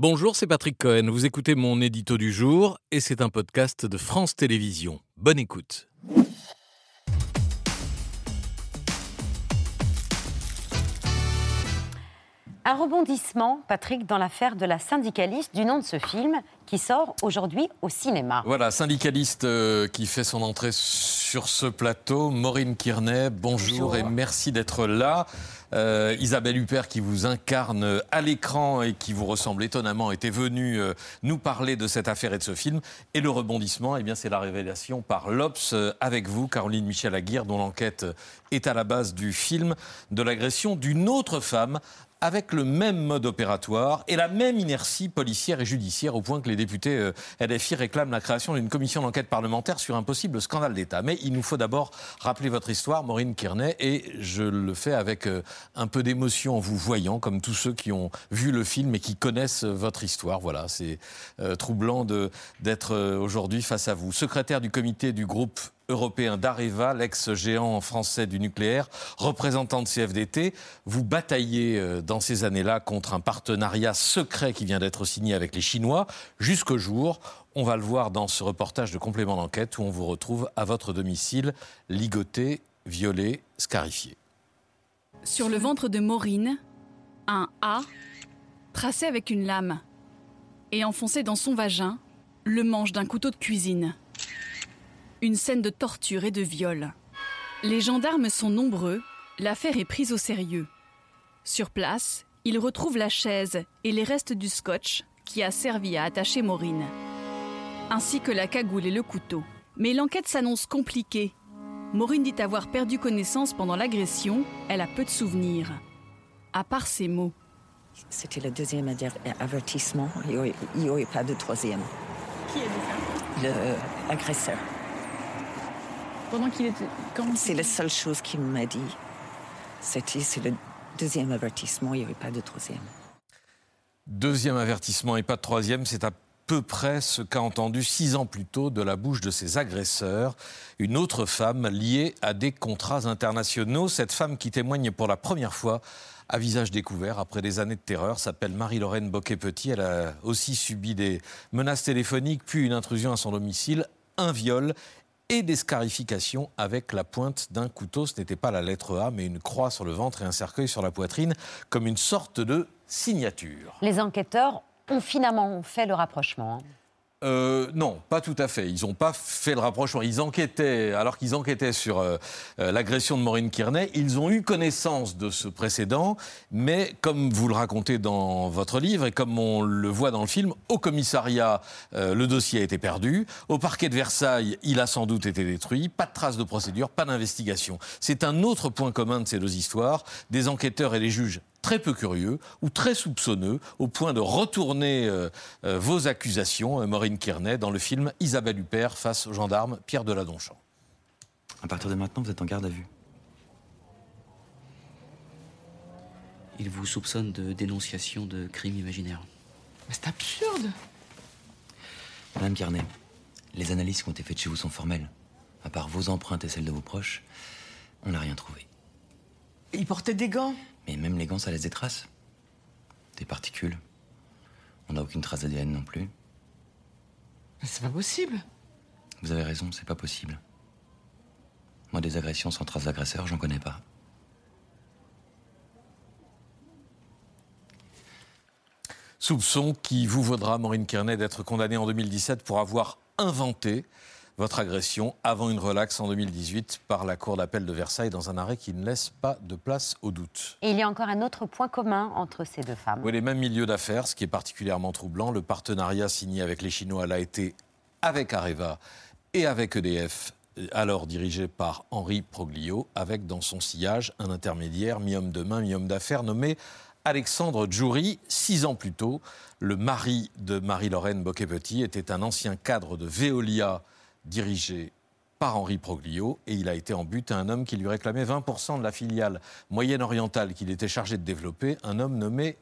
Bonjour, c'est Patrick Cohen. Vous écoutez mon édito du jour et c'est un podcast de France Télévisions. Bonne écoute. Un rebondissement, Patrick, dans l'affaire de la syndicaliste du nom de ce film qui sort aujourd'hui au cinéma. Voilà, syndicaliste euh, qui fait son entrée sur ce plateau, Maureen Kearney, bonjour, et merci d'être là. Euh, Isabelle Huppert qui vous incarne à l'écran et qui vous ressemble étonnamment était venue euh, nous parler de cette affaire et de ce film. Et le rebondissement, eh bien, c'est la révélation par l'Obs avec vous, Caroline Michel Aguirre, dont l'enquête est à la base du film de l'agression d'une autre femme avec le même mode opératoire et la même inertie policière et judiciaire, au point que les députés euh, LFI réclament la création d'une commission d'enquête parlementaire sur un possible scandale d'État. Mais il nous faut d'abord rappeler votre histoire, Maureen Kearney, et je le fais avec euh, un peu d'émotion en vous voyant, comme tous ceux qui ont vu le film et qui connaissent votre histoire. Voilà, c'est euh, troublant d'être aujourd'hui face à vous. Secrétaire du comité du groupe européen d'Areva, l'ex-géant français du nucléaire, représentant de CFDT. Vous bataillez euh, dans ces années-là contre un partenariat secret qui vient d'être signé avec les Chinois, jusqu'au jour, on va le voir dans ce reportage de complément d'enquête où on vous retrouve à votre domicile, ligoté, violé, scarifié. Sur le ventre de Maureen, un A tracé avec une lame et enfoncé dans son vagin, le manche d'un couteau de cuisine. Une scène de torture et de viol. Les gendarmes sont nombreux, l'affaire est prise au sérieux. Sur place, ils retrouvent la chaise et les restes du scotch qui a servi à attacher Maureen, ainsi que la cagoule et le couteau. Mais l'enquête s'annonce compliquée. Maureen dit avoir perdu connaissance pendant l'agression, elle a peu de souvenirs. À part ces mots. C'était le deuxième avertissement, il n'y aurait, pas de troisième. Qui a dit ça L'agresseur. Pendant qu'il était. C'est la seule chose qu'il m'a dit. C'était c'est le deuxième avertissement, il n'y avait pas de troisième. Deuxième avertissement et pas de troisième, c'est à peu près ce qu'a entendu six ans plus tôt de la bouche de ses agresseurs, une autre femme liée à des contrats internationaux. Cette femme qui témoigne pour la première fois à visage découvert après des années de terreur s'appelle Marie-Lorraine Boquet-Petit. Elle a aussi subi des menaces téléphoniques, puis une intrusion à son domicile, un viol et des scarifications avec la pointe d'un couteau. Ce n'était pas la lettre A, mais une croix sur le ventre et un cercueil sur la poitrine, comme une sorte de signature. Les enquêteurs ont finalement fait le rapprochement. Euh, non, pas tout à fait. Ils n'ont pas fait le rapprochement. Ils enquêtaient, alors qu'ils enquêtaient sur euh, euh, l'agression de Maureen Kearney, ils ont eu connaissance de ce précédent, mais comme vous le racontez dans votre livre et comme on le voit dans le film, au commissariat, le dossier a été perdu. Au parquet de Versailles, il a sans doute été détruit. Pas de traces de procédure, pas d'investigation. C'est un autre point commun de ces deux histoires. Des enquêteurs et des juges très peu curieux ou très soupçonneux au point de retourner euh, euh, vos accusations, euh, Maureen Kearney, dans le film Isabelle Huppert face au gendarme Pierre Deladonchamp. À partir de maintenant, vous êtes en garde à vue. Il vous soupçonne de dénonciation de crimes imaginaires. Mais c'est absurde Madame Kearney, les analyses qui ont été faites chez vous sont formelles. À part vos empreintes et celles de vos proches, on n'a rien trouvé. Il portait des gants? Mais même les gants, ça laisse des traces. Des particules. On n'a aucune trace d'ADN non plus. Mais c'est pas possible. Vous avez raison, c'est pas possible. Moi, des agressions sans trace d'agresseur, j'en connais pas. Soupçon qui vous vaudra, Maureen Kearney, d'être condamnée en 2017 pour avoir inventé votre agression avant une relaxe en 2018 par la Cour d'appel de Versailles dans un arrêt qui ne laisse pas de place au doute. Et il y a encore un autre point commun entre ces deux femmes. Oui, les mêmes milieux d'affaires, ce qui est particulièrement troublant. Le partenariat signé avec les Chinois l'a été avec Areva et avec EDF alors dirigé par Henri Proglio, avec dans son sillage un intermédiaire, mi-homme de main, mi-homme d'affaires, nommé Alexandre Djouri. Six ans plus tôt, le mari de Marie-Lorraine Boquet-Petit était un ancien cadre de Veolia dirigé par Henri Proglio et il a été en but à un homme qui lui réclamait 20% de la filiale moyenne-orientale qu'il était chargé de développer, un homme nommé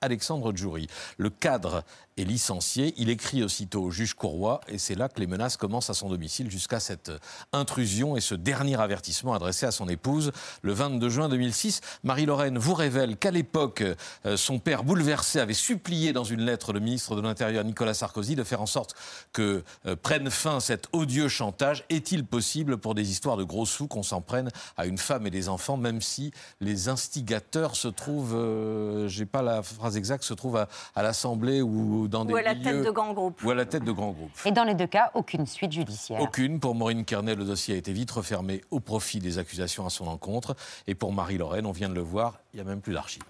Alexandre Djouri. Le cadre est licencié. Il écrit aussitôt au juge Courroy et c'est là que les menaces commencent à son domicile jusqu'à cette intrusion et ce dernier avertissement adressé à son épouse le 22 juin 2006. Marie-Lorraine vous révèle qu'à l'époque, euh, son père bouleversé avait supplié dans une lettre le ministre de l'Intérieur Nicolas Sarkozy de faire en sorte que euh, prenne fin cet odieux chantage. Est-il possible pour des histoires de gros sous qu'on s'en prenne à une femme et des enfants, même si les instigateurs se trouvent, euh, j'ai pas la phrase exacte, se trouvent à, à l'Assemblée ou dans des Ou à la milieux- tête de grands groupes. Ou à la tête de grands groupes. Et dans les deux cas, aucune suite judiciaire. Aucune. Pour Maureen Kearney, le dossier a été vite refermé au profit des accusations à son encontre. Et pour Marie-Lorraine, on vient de le voir, il n'y a même plus d'archives.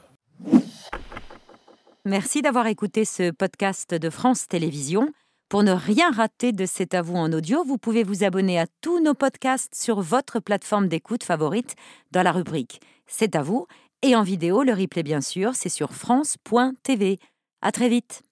Merci d'avoir écouté ce podcast de France Télévisions. Pour ne rien rater de C'est à vous en audio, vous pouvez vous abonner à tous nos podcasts sur votre plateforme d'écoute favorite dans la rubrique C'est à vous et en vidéo, le replay bien sûr, c'est sur France.tv. À très vite.